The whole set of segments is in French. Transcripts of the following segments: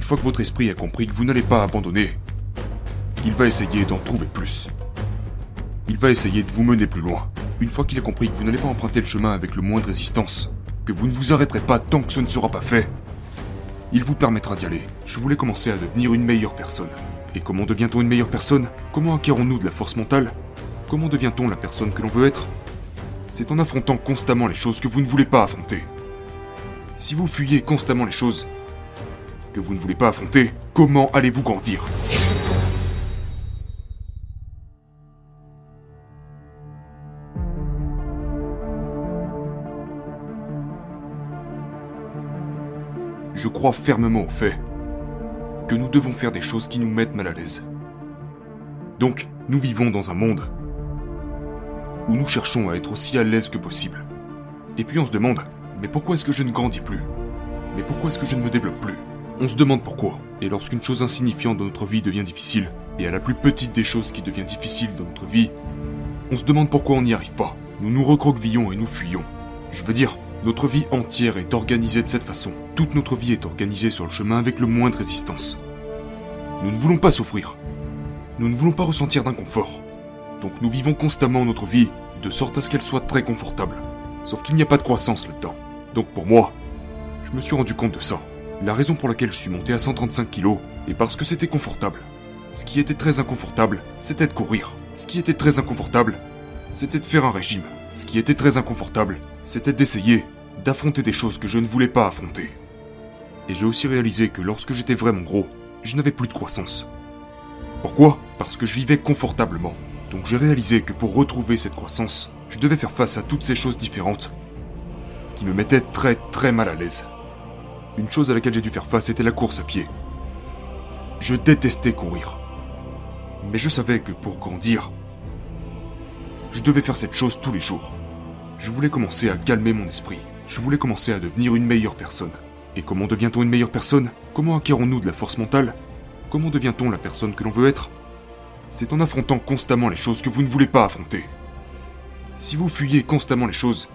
une fois que votre esprit a compris que vous n'allez pas abandonner, il va essayer d'en trouver plus. Il va essayer de vous mener plus loin. Une fois qu'il a compris que vous n'allez pas emprunter le chemin avec le moins de résistance, que vous ne vous arrêterez pas tant que ce ne sera pas fait, il vous permettra d'y aller. Je voulais commencer à devenir une meilleure personne. Et comment devient-on une meilleure personne? Comment acquérons-nous de la force mentale? Comment devient-on la personne que l'on veut être? C'est en affrontant constamment les choses que vous ne voulez pas affronter. Si vous fuyez constamment les choses que vous ne voulez pas affronter, comment allez-vous grandir? Je crois fermement au fait que nous devons faire des choses qui nous mettent mal à l'aise. Donc, nous vivons dans un monde où nous cherchons à être aussi à l'aise que possible. Et puis on se demande, mais pourquoi est-ce que je ne grandis plus? Mais pourquoi est-ce que je ne me développe plus? On se demande pourquoi. Et lorsqu'une chose insignifiante dans notre vie devient difficile, et à la plus petite des choses qui devient difficile dans notre vie, on se demande pourquoi on n'y arrive pas. Nous nous recroquevillons et nous fuyons. Je veux dire, notre vie entière est organisée de cette façon. Toute notre vie est organisée sur le chemin avec le moins de résistance. Nous ne voulons pas souffrir. Nous ne voulons pas ressentir d'inconfort. Donc nous vivons constamment notre vie de sorte à ce qu'elle soit très confortable. Sauf qu'il n'y a pas de croissance là-dedans. Donc pour moi, je me suis rendu compte de ça. La raison pour laquelle je suis monté à 135 kilos est parce que c'était confortable. Ce qui était très inconfortable, c'était de courir. Ce qui était très inconfortable, c'était de faire un régime. Ce qui était très inconfortable, c'était d'essayer d'affronter des choses que je ne voulais pas affronter. Et j'ai aussi réalisé que lorsque j'étais vraiment gros, je n'avais plus de croissance. Pourquoi? Parce que je vivais confortablement. Donc j'ai réalisé que pour retrouver cette croissance, je devais faire face à toutes ces choses différentes qui me mettaient très très mal à l'aise. Une chose à laquelle j'ai dû faire face était la course à pied. Je détestais courir. Mais je savais que pour grandir, je devais faire cette chose tous les jours. Je voulais commencer à calmer mon esprit. Je voulais commencer à devenir une meilleure personne. Et comment devient-on une meilleure personne? Comment acquérons-nous de la force mentale? Comment devient-on la personne que l'on veut être? C'est en affrontant constamment les choses que vous ne voulez pas affronter. Si vous fuyez constamment les choses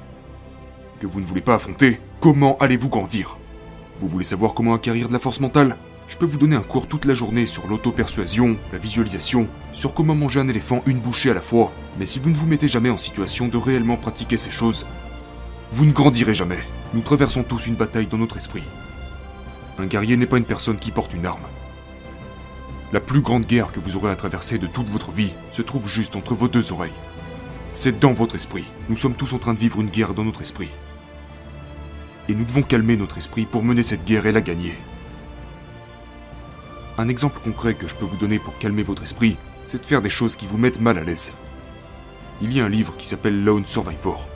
que vous ne voulez pas affronter, comment allez-vous grandir? Vous voulez savoir comment acquérir de la force mentale? Je peux vous donner un cours toute la journée sur l'auto-persuasion, la visualisation, sur comment manger un éléphant une bouchée à la fois, mais si vous ne vous mettez jamais en situation de réellement pratiquer ces choses, vous ne grandirez jamais. Nous traversons tous une bataille dans notre esprit. Un guerrier n'est pas une personne qui porte une arme. La plus grande guerre que vous aurez à traverser de toute votre vie se trouve juste entre vos deux oreilles. C'est dans votre esprit. Nous sommes tous en train de vivre une guerre dans notre esprit. Et nous devons calmer notre esprit pour mener cette guerre et la gagner. Un exemple concret que je peux vous donner pour calmer votre esprit, c'est de faire des choses qui vous mettent mal à l'aise. Il y a un livre qui s'appelle Lone Survivor.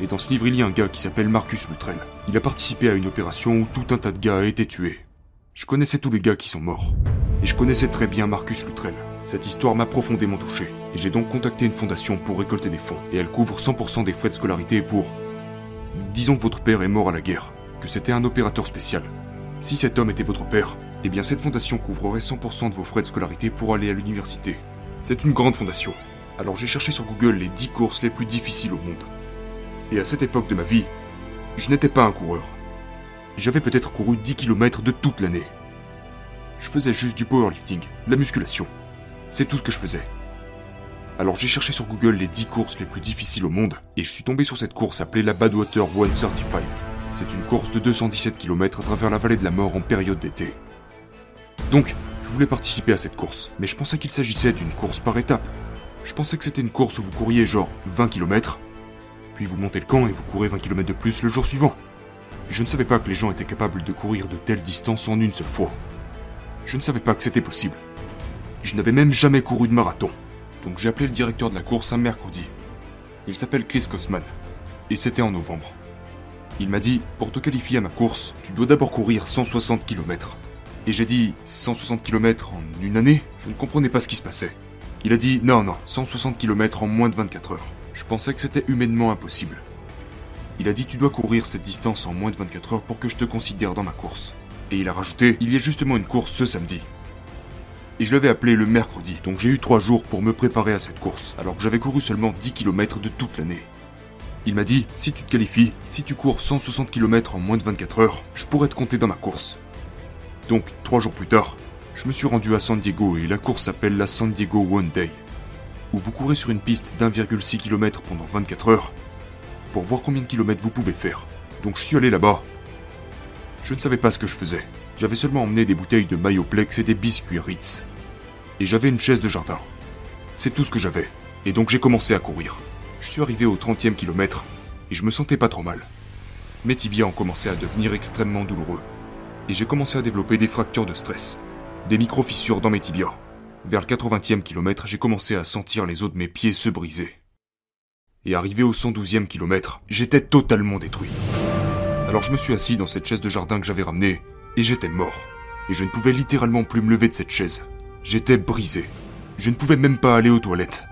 Et dans ce livre, il y a un gars qui s'appelle Marcus Luttrell. Il a participé à une opération où tout un tas de gars a été tués. Je connaissais tous les gars qui sont morts. Et je connaissais très bien Marcus Luttrell. Cette histoire m'a profondément touché. Et j'ai donc contacté une fondation pour récolter des fonds. Et elle couvre 100% des frais de scolarité pour... Disons que votre père est mort à la guerre. Que c'était un opérateur spécial. Si cet homme était votre père, eh bien cette fondation couvrerait 100% de vos frais de scolarité pour aller à l'université. C'est une grande fondation. Alors j'ai cherché sur Google les 10 courses les plus difficiles au monde. Et à cette époque de ma vie, je n'étais pas un coureur. J'avais peut-être couru 10 km de toute l'année. Je faisais juste du powerlifting, de la musculation. C'est tout ce que je faisais. Alors j'ai cherché sur Google les 10 courses les plus difficiles au monde, et je suis tombé sur cette course appelée la Badwater 135. C'est une course de 217 km à travers la vallée de la mort en période d'été. Donc, je voulais participer à cette course, mais je pensais qu'il s'agissait d'une course par étapes. Je pensais que c'était une course où vous couriez genre 20 km, puis vous montez le camp et vous courez 20 km de plus le jour suivant. Je ne savais pas que les gens étaient capables de courir de telles distances en une seule fois. Je ne savais pas que c'était possible. Je n'avais même jamais couru de marathon. Donc j'ai appelé le directeur de la course un mercredi. Il s'appelle Chris Kosman. Et c'était en novembre. Il m'a dit, pour te qualifier à ma course, tu dois d'abord courir 160 km. Et j'ai dit, 160 km en une année? Je ne comprenais pas ce qui se passait. Il a dit, non, non, 160 km en moins de 24 heures. Je pensais que c'était humainement impossible. Il a dit, tu dois courir cette distance en moins de 24 heures pour que je te considère dans ma course. Et il a rajouté, il y a justement une course ce samedi. Et je l'avais appelé le mercredi, donc j'ai eu 3 jours pour me préparer à cette course, alors que j'avais couru seulement 10 km de toute l'année. Il m'a dit, si tu te qualifies, si tu cours 160 km en moins de 24 heures, je pourrais te compter dans ma course. Donc, trois jours plus tard, je me suis rendu à San Diego et la course s'appelle la San Diego One Day, où vous courez sur une piste d'1,6 km pendant 24 heures pour voir combien de kilomètres vous pouvez faire. Donc je suis allé là-bas. Je ne savais pas ce que je faisais. J'avais seulement emmené des bouteilles de Mayoplex et des biscuits Ritz. Et j'avais une chaise de jardin. C'est tout ce que j'avais. Et donc j'ai commencé à courir. Je suis arrivé au 30e kilomètre et je me sentais pas trop mal. Mes tibias ont commencé à devenir extrêmement douloureux. Et j'ai commencé à développer des fractures de stress. Des micro-fissures dans mes tibias. Vers le 80e kilomètre, j'ai commencé à sentir les os de mes pieds se briser. Et arrivé au 112e kilomètre, j'étais totalement détruit. Alors je me suis assis dans cette chaise de jardin que j'avais ramenée, et j'étais mort. Et je ne pouvais littéralement plus me lever de cette chaise. J'étais brisé. Je ne pouvais même pas aller aux toilettes.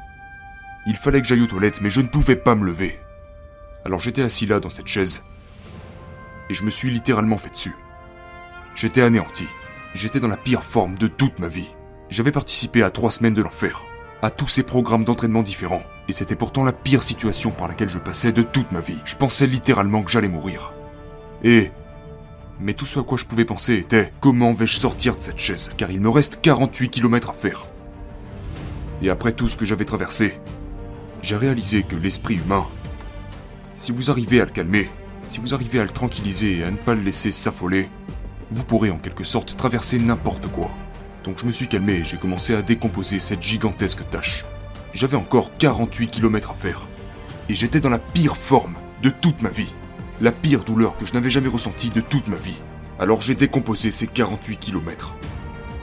Il fallait que j'aille aux toilettes, mais je ne pouvais pas me lever. Alors j'étais assis là dans cette chaise, et je me suis littéralement fait dessus. J'étais anéanti. J'étais dans la pire forme de toute ma vie. J'avais participé à trois semaines de l'enfer, à tous ces programmes d'entraînement différents, et c'était pourtant la pire situation par laquelle je passais de toute ma vie. Je pensais littéralement que j'allais mourir. Et... Mais tout ce à quoi je pouvais penser était comment vais-je sortir de cette chaise, car il me reste 48 km à faire. Et après tout ce que j'avais traversé, j'ai réalisé que l'esprit humain, si vous arrivez à le calmer, si vous arrivez à le tranquilliser et à ne pas le laisser s'affoler, vous pourrez en quelque sorte traverser n'importe quoi. Donc je me suis calmé et j'ai commencé à décomposer cette gigantesque tâche. J'avais encore 48 km à faire. Et j'étais dans la pire forme de toute ma vie. La pire douleur que je n'avais jamais ressentie de toute ma vie. Alors j'ai décomposé ces 48 km.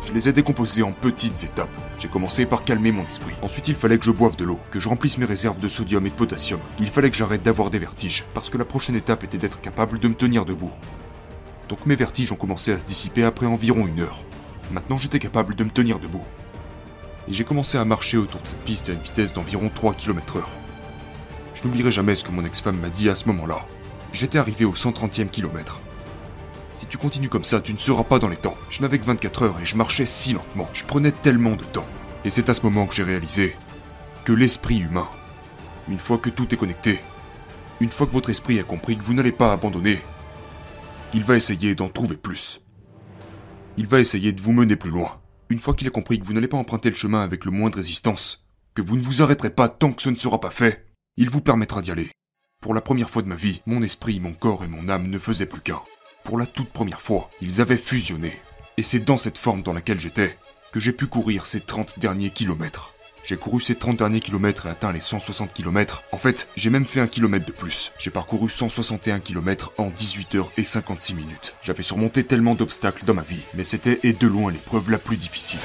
Je les ai décomposés en petites étapes. J'ai commencé par calmer mon esprit. Ensuite, il fallait que je boive de l'eau, que je remplisse mes réserves de sodium et de potassium. Il fallait que j'arrête d'avoir des vertiges, parce que la prochaine étape était d'être capable de me tenir debout. Donc mes vertiges ont commencé à se dissiper après environ une heure. Maintenant, j'étais capable de me tenir debout et j'ai commencé à marcher autour de cette piste à une vitesse d'environ 3 km/h. Je n'oublierai jamais ce que mon ex-femme m'a dit à ce moment-là. J'étais arrivé au 130e kilomètre. Si tu continues comme ça, tu ne seras pas dans les temps. Je n'avais que 24 heures et je marchais si lentement. Je prenais tellement de temps. Et c'est à ce moment que j'ai réalisé que l'esprit humain, une fois que tout est connecté, une fois que votre esprit a compris que vous n'allez pas abandonner, il va essayer d'en trouver plus. Il va essayer de vous mener plus loin. Une fois qu'il a compris que vous n'allez pas emprunter le chemin avec le moins de résistance, que vous ne vous arrêterez pas tant que ce ne sera pas fait, il vous permettra d'y aller. Pour la première fois de ma vie, mon esprit, mon corps et mon âme ne faisaient plus qu'un. Pour la toute première fois, ils avaient fusionné. Et c'est dans cette forme dans laquelle j'étais que j'ai pu courir ces 30 derniers kilomètres. J'ai couru ces 30 derniers kilomètres et atteint les 160 km. En fait, j'ai même fait un kilomètre de plus. J'ai parcouru 161 km en 18 heures et 56 minutes. J'avais surmonté tellement d'obstacles dans ma vie, mais c'était et de loin l'épreuve la plus difficile.